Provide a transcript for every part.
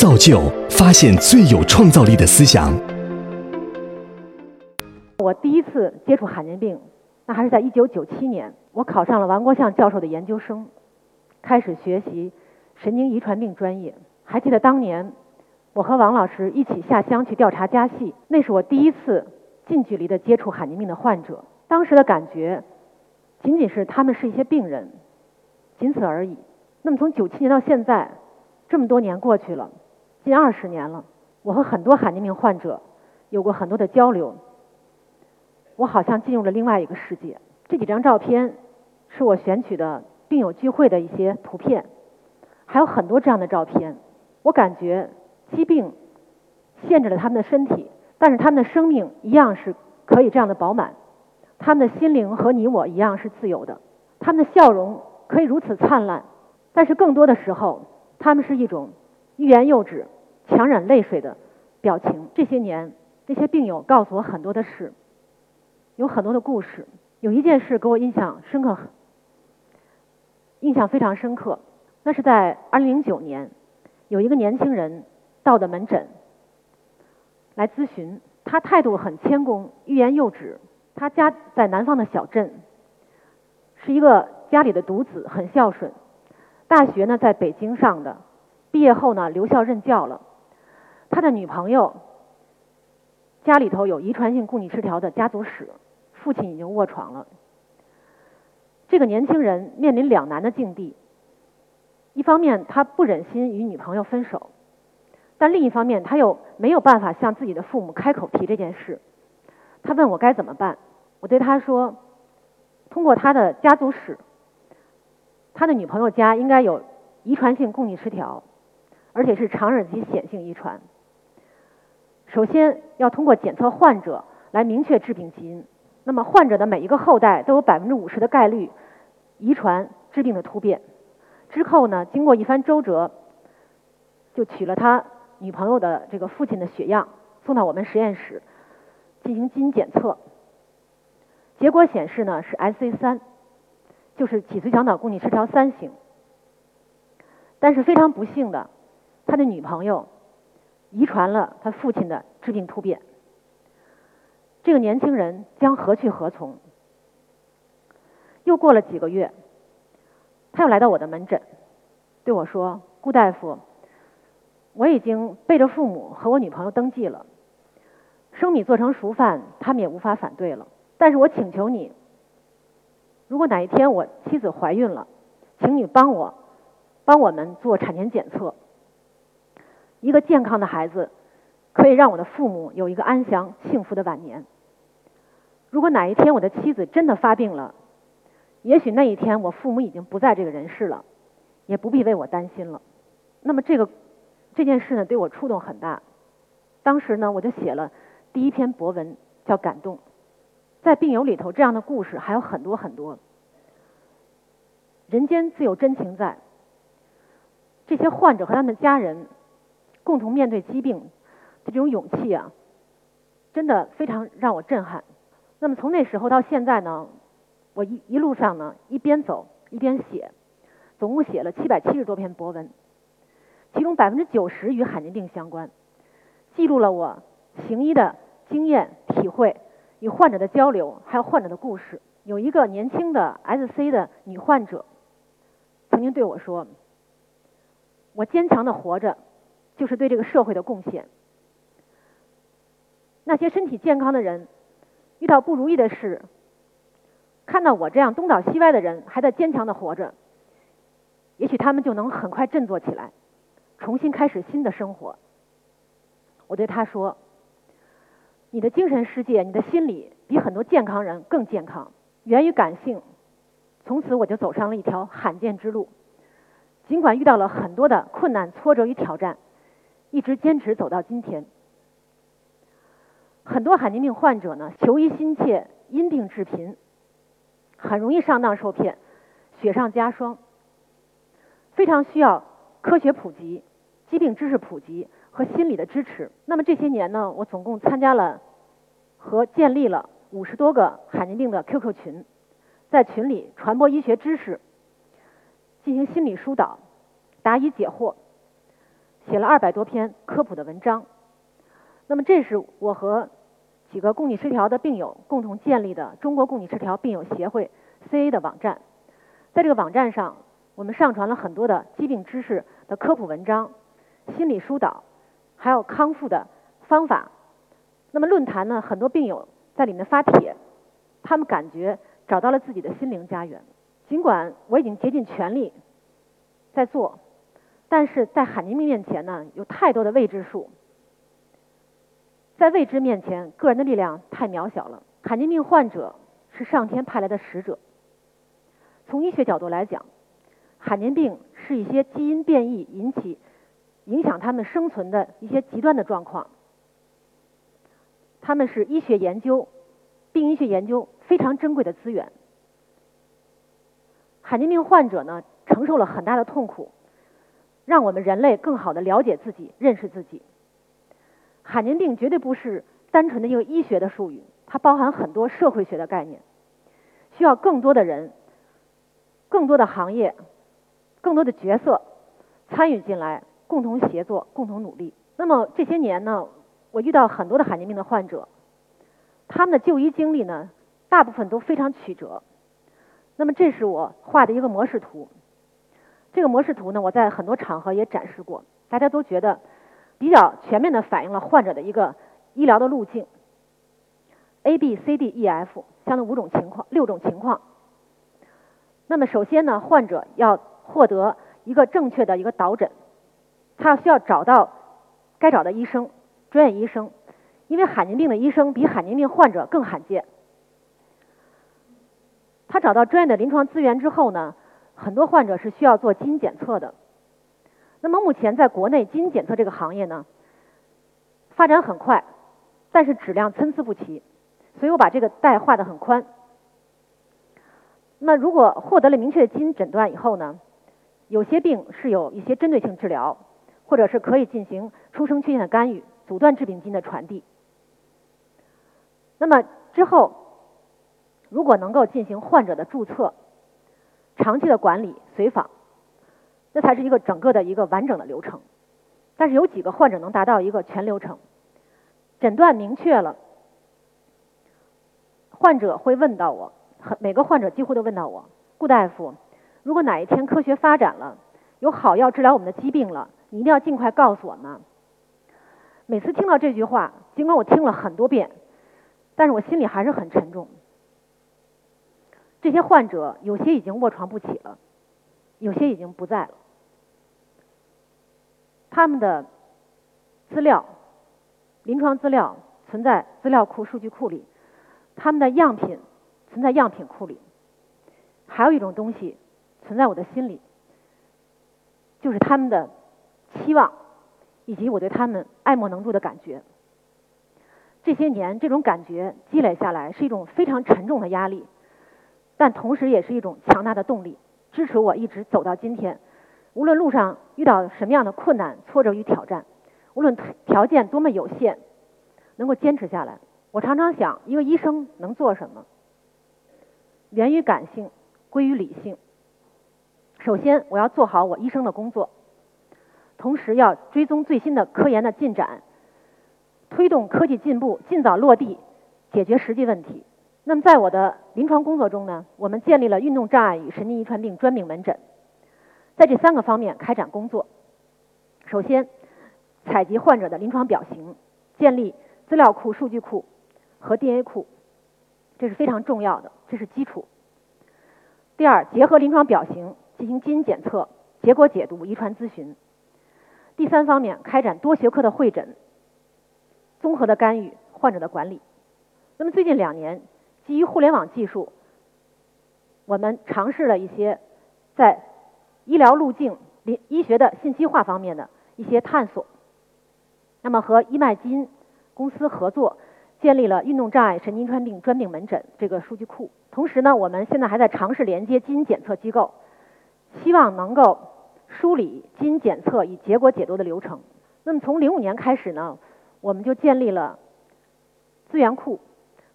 造就发现最有创造力的思想。我第一次接触罕见病，那还是在一九九七年，我考上了王国相教授的研究生，开始学习神经遗传病专业。还记得当年，我和王老师一起下乡去调查家系，那是我第一次近距离的接触罕见病的患者。当时的感觉，仅仅是他们是一些病人，仅此而已。那么从九七年到现在，这么多年过去了，近二十年了，我和很多罕见病患者有过很多的交流。我好像进入了另外一个世界。这几张照片是我选取的病友聚会的一些图片，还有很多这样的照片。我感觉疾病限制了他们的身体，但是他们的生命一样是可以这样的饱满。他们的心灵和你我一样是自由的，他们的笑容可以如此灿烂，但是更多的时候，他们是一种欲言又止、强忍泪水的表情。这些年，这些病友告诉我很多的事。有很多的故事，有一件事给我印象深刻，印象非常深刻。那是在二零零九年，有一个年轻人到的门诊来咨询，他态度很谦恭，欲言又止。他家在南方的小镇，是一个家里的独子，很孝顺。大学呢在北京上的，毕业后呢留校任教了。他的女朋友家里头有遗传性共济失调的家族史。父亲已经卧床了，这个年轻人面临两难的境地。一方面，他不忍心与女朋友分手，但另一方面，他又没有办法向自己的父母开口提这件事。他问我该怎么办，我对他说：通过他的家族史，他的女朋友家应该有遗传性共济失调，而且是长日及显性遗传。首先要通过检测患者来明确致病基因。那么患者的每一个后代都有百分之五十的概率遗传致病的突变。之后呢，经过一番周折，就取了他女朋友的这个父亲的血样，送到我们实验室进行基因检测。结果显示呢是 SC 三，就是脊髓小脑共济失调三型。但是非常不幸的，他的女朋友遗传了他父亲的致病突变。这个年轻人将何去何从？又过了几个月，他又来到我的门诊，对我说：“顾大夫，我已经背着父母和我女朋友登记了，生米做成熟饭，他们也无法反对了。但是我请求你，如果哪一天我妻子怀孕了，请你帮我，帮我们做产前检测。一个健康的孩子，可以让我的父母有一个安详幸福的晚年。”如果哪一天我的妻子真的发病了，也许那一天我父母已经不在这个人世了，也不必为我担心了。那么这个这件事呢，对我触动很大。当时呢，我就写了第一篇博文，叫《感动》。在病友里头，这样的故事还有很多很多。人间自有真情在。这些患者和他们的家人共同面对疾病这种勇气啊，真的非常让我震撼。那么从那时候到现在呢，我一一路上呢一边走一边写，总共写了七百七十多篇博文，其中百分之九十与罕见病相关，记录了我行医的经验体会，与患者的交流，还有患者的故事。有一个年轻的 SC 的女患者，曾经对我说：“我坚强的活着，就是对这个社会的贡献。”那些身体健康的人。遇到不如意的事，看到我这样东倒西歪的人还在坚强的活着，也许他们就能很快振作起来，重新开始新的生活。我对他说：“你的精神世界，你的心理比很多健康人更健康，源于感性。”从此我就走上了一条罕见之路，尽管遇到了很多的困难、挫折与挑战，一直坚持走到今天。很多罕见病患者呢，求医心切，因病致贫，很容易上当受骗，雪上加霜。非常需要科学普及、疾病知识普及和心理的支持。那么这些年呢，我总共参加了和建立了五十多个罕见病的 QQ 群，在群里传播医学知识，进行心理疏导，答疑解惑。写了二百多篇科普的文章。那么这是我和几个供逆失调的病友共同建立的中国供逆失调病友协会 CA 的网站。在这个网站上，我们上传了很多的疾病知识的科普文章、心理疏导，还有康复的方法。那么论坛呢，很多病友在里面发帖，他们感觉找到了自己的心灵家园。尽管我已经竭尽全力在做，但是在罕见病面前呢，有太多的未知数。在未知面前，个人的力量太渺小了。罕见病患者是上天派来的使者。从医学角度来讲，罕见病是一些基因变异引起、影响他们生存的一些极端的状况。他们是医学研究、病医学研究非常珍贵的资源。罕见病患者呢，承受了很大的痛苦，让我们人类更好的了解自己、认识自己。罕见病绝对不是单纯的一个医学的术语，它包含很多社会学的概念，需要更多的人、更多的行业、更多的角色参与进来，共同协作、共同努力。那么这些年呢，我遇到很多的罕见病的患者，他们的就医经历呢，大部分都非常曲折。那么这是我画的一个模式图，这个模式图呢，我在很多场合也展示过，大家都觉得比较全面的反映了患者的一个医疗的路径，A B C D E F 相当五种情况，六种情况。那么首先呢，患者要获得一个正确的一个导诊，他需要找到该找的医生，专业医生，因为罕见病的医生比罕见病患者更罕见。他找到专业的临床资源之后呢，很多患者是需要做基因检测的。那么目前在国内基因检测这个行业呢，发展很快，但是质量参差不齐，所以我把这个带画的很宽。那如果获得了明确的基因诊断以后呢，有些病是有一些针对性治疗，或者是可以进行出生缺陷的干预，阻断致病基因的传递。那么之后。如果能够进行患者的注册、长期的管理、随访，那才是一个整个的一个完整的流程。但是有几个患者能达到一个全流程，诊断明确了，患者会问到我，每个患者几乎都问到我，顾大夫，如果哪一天科学发展了，有好药治疗我们的疾病了，你一定要尽快告诉我们。每次听到这句话，尽管我听了很多遍，但是我心里还是很沉重。这些患者有些已经卧床不起了，有些已经不在了。他们的资料、临床资料存在资料库、数据库里，他们的样品存在样品库里。还有一种东西存在我的心里，就是他们的期望以及我对他们爱莫能助的感觉。这些年，这种感觉积累下来，是一种非常沉重的压力。但同时也是一种强大的动力，支持我一直走到今天。无论路上遇到什么样的困难、挫折与挑战，无论条件多么有限，能够坚持下来。我常常想，一个医生能做什么？源于感性，归于理性。首先，我要做好我医生的工作，同时要追踪最新的科研的进展，推动科技进步，尽早落地，解决实际问题。那么，在我的临床工作中呢，我们建立了运动障碍与神经遗传病专病门诊，在这三个方面开展工作。首先，采集患者的临床表型，建立资料库、数据库和 DNA 库，这是非常重要的，这是基础。第二，结合临床表型进行基因检测、结果解读、遗传咨询。第三方面，开展多学科的会诊，综合的干预患者的管理。那么最近两年。基于互联网技术，我们尝试了一些在医疗路径、医学的信息化方面的一些探索。那么和医脉基因公司合作，建立了运动障碍神经传病专病门诊这个数据库。同时呢，我们现在还在尝试连接基因检测机构，希望能够梳理基因检测与结果解读的流程。那么从零五年开始呢，我们就建立了资源库。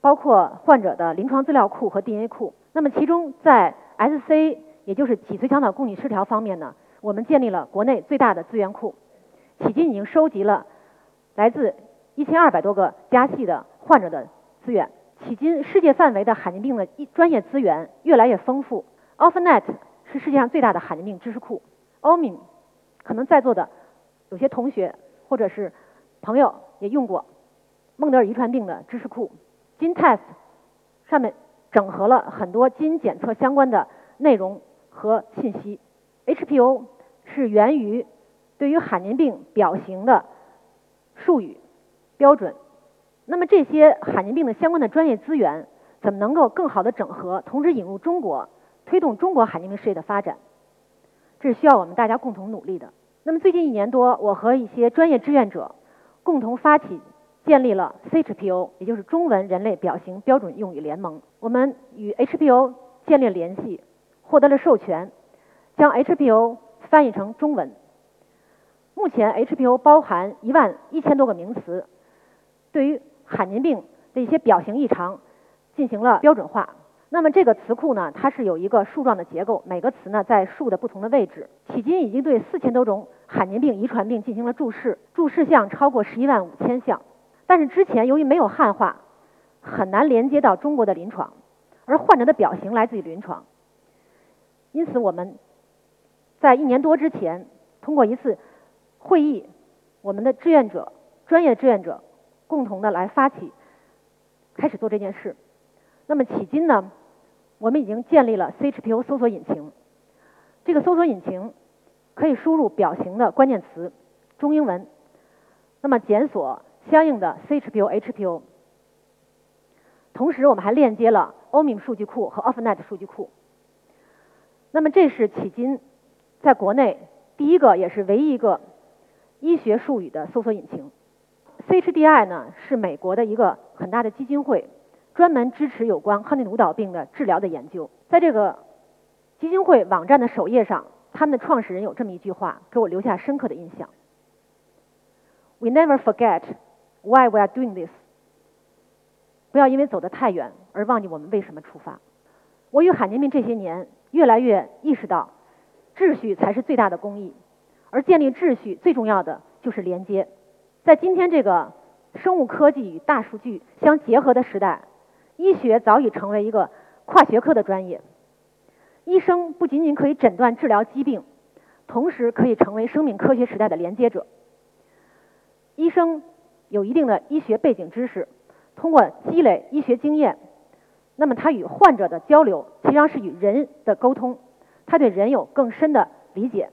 包括患者的临床资料库和 DNA 库。那么，其中在 SC，也就是脊髓小脑供逆失调方面呢，我们建立了国内最大的资源库，迄今已经收集了来自一千二百多个家系的患者的资源。迄今世界范围的罕见病的一专业资源越来越丰富。OffNet 是世界上最大的罕见病知识库。OMIM 可能在座的有些同学或者是朋友也用过孟德尔遗传病的知识库。GenTest 上面整合了很多基因检测相关的内容和信息。HPO 是源于对于罕见病表型的术语标准。那么这些罕见病的相关的专业资源怎么能够更好的整合，同时引入中国，推动中国罕见病事业的发展？这是需要我们大家共同努力的。那么最近一年多，我和一些专业志愿者共同发起建立了 CHPO，也就是中文人类表型标准用语联盟。我们与 HPO 建立联系，获得了授权，将 HPO 翻译成中文。目前 HPO 包含一万一千多个名词，对于罕见病的一些表型异常进行了标准化。那么这个词库呢，它是有一个树状的结构，每个词呢在树的不同的位置。迄今已经对四千多种罕见病、遗传病进行了注释，注释项超过十一万五千项。但是之前由于没有汉化，很难连接到中国的临床，而患者的表型来自于临床。因此我们在一年多之前通过一次会议，我们的志愿者、专业志愿者。共同的来发起，开始做这件事。那么迄今呢，我们已经建立了 CHPO 搜索引擎。这个搜索引擎可以输入表型的关键词，中英文，那么检索相应的 CHPO、HPO。同时，我们还链接了 OMIM 数据库和 OffNet 数据库。那么这是迄今在国内第一个也是唯一一个医学术语的搜索引擎。CHDI 呢是美国的一个很大的基金会，专门支持有关亨利舞蹈病的治疗的研究。在这个基金会网站的首页上，他们的创始人有这么一句话，给我留下深刻的印象：We never forget why we are doing this。不要因为走得太远而忘记我们为什么出发。我与罕见病这些年越来越意识到，秩序才是最大的公益，而建立秩序最重要的就是连接。在今天这个生物科技与大数据相结合的时代，医学早已成为一个跨学科的专业。医生不仅仅可以诊断治疗疾病，同时可以成为生命科学时代的连接者。医生有一定的医学背景知识，通过积累医学经验，那么他与患者的交流实际上是与人的沟通，他对人有更深的理解。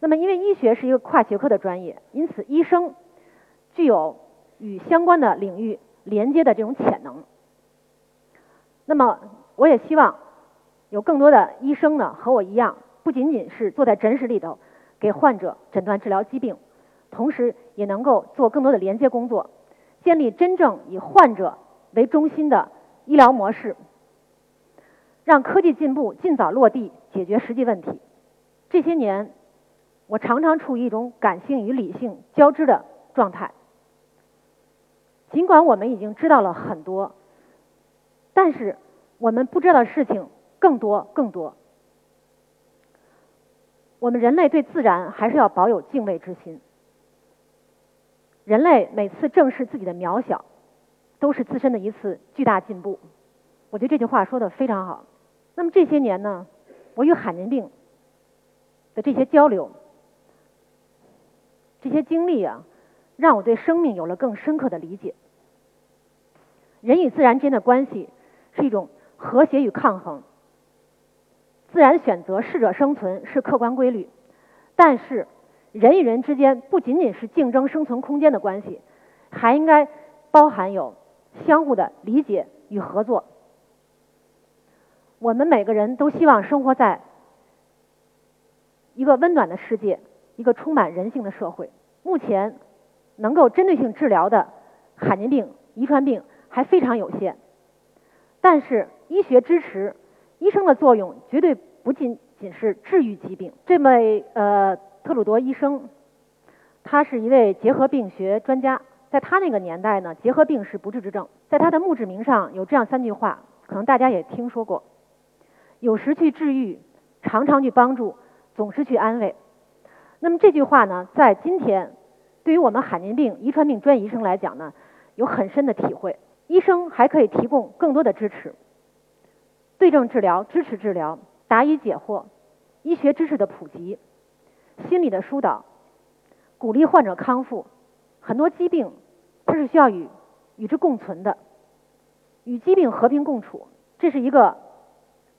那么，因为医学是一个跨学科的专业，因此医生具有与相关的领域连接的这种潜能。那么，我也希望有更多的医生呢和我一样，不仅仅是坐在诊室里头给患者诊断治疗疾病，同时也能够做更多的连接工作，建立真正以患者为中心的医疗模式，让科技进步尽早落地，解决实际问题。这些年。我常常处于一种感性与理性交织的状态。尽管我们已经知道了很多，但是我们不知道的事情更多更多。我们人类对自然还是要保有敬畏之心。人类每次正视自己的渺小，都是自身的一次巨大进步。我觉得这句话说的非常好。那么这些年呢，我与罕见病的这些交流。这些经历啊，让我对生命有了更深刻的理解。人与自然之间的关系是一种和谐与抗衡。自然选择适者生存是客观规律，但是人与人之间不仅仅是竞争生存空间的关系，还应该包含有相互的理解与合作。我们每个人都希望生活在一个温暖的世界。一个充满人性的社会。目前能够针对性治疗的罕见病、遗传病还非常有限，但是医学支持医生的作用绝对不仅仅是治愈疾病。这位呃特鲁多医生，他是一位结核病学专家，在他那个年代呢，结核病是不治之症。在他的墓志铭上有这样三句话，可能大家也听说过：有时去治愈，常常去帮助，总是去安慰。那么这句话呢，在今天，对于我们罕见病遗传病专业医生来讲呢，有很深的体会。医生还可以提供更多的支持，对症治疗、支持治疗、答疑解惑、医学知识的普及、心理的疏导、鼓励患者康复。很多疾病它是需要与与之共存的，与疾病和平共处，这是一个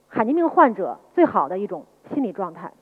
罕见病患者最好的一种心理状态。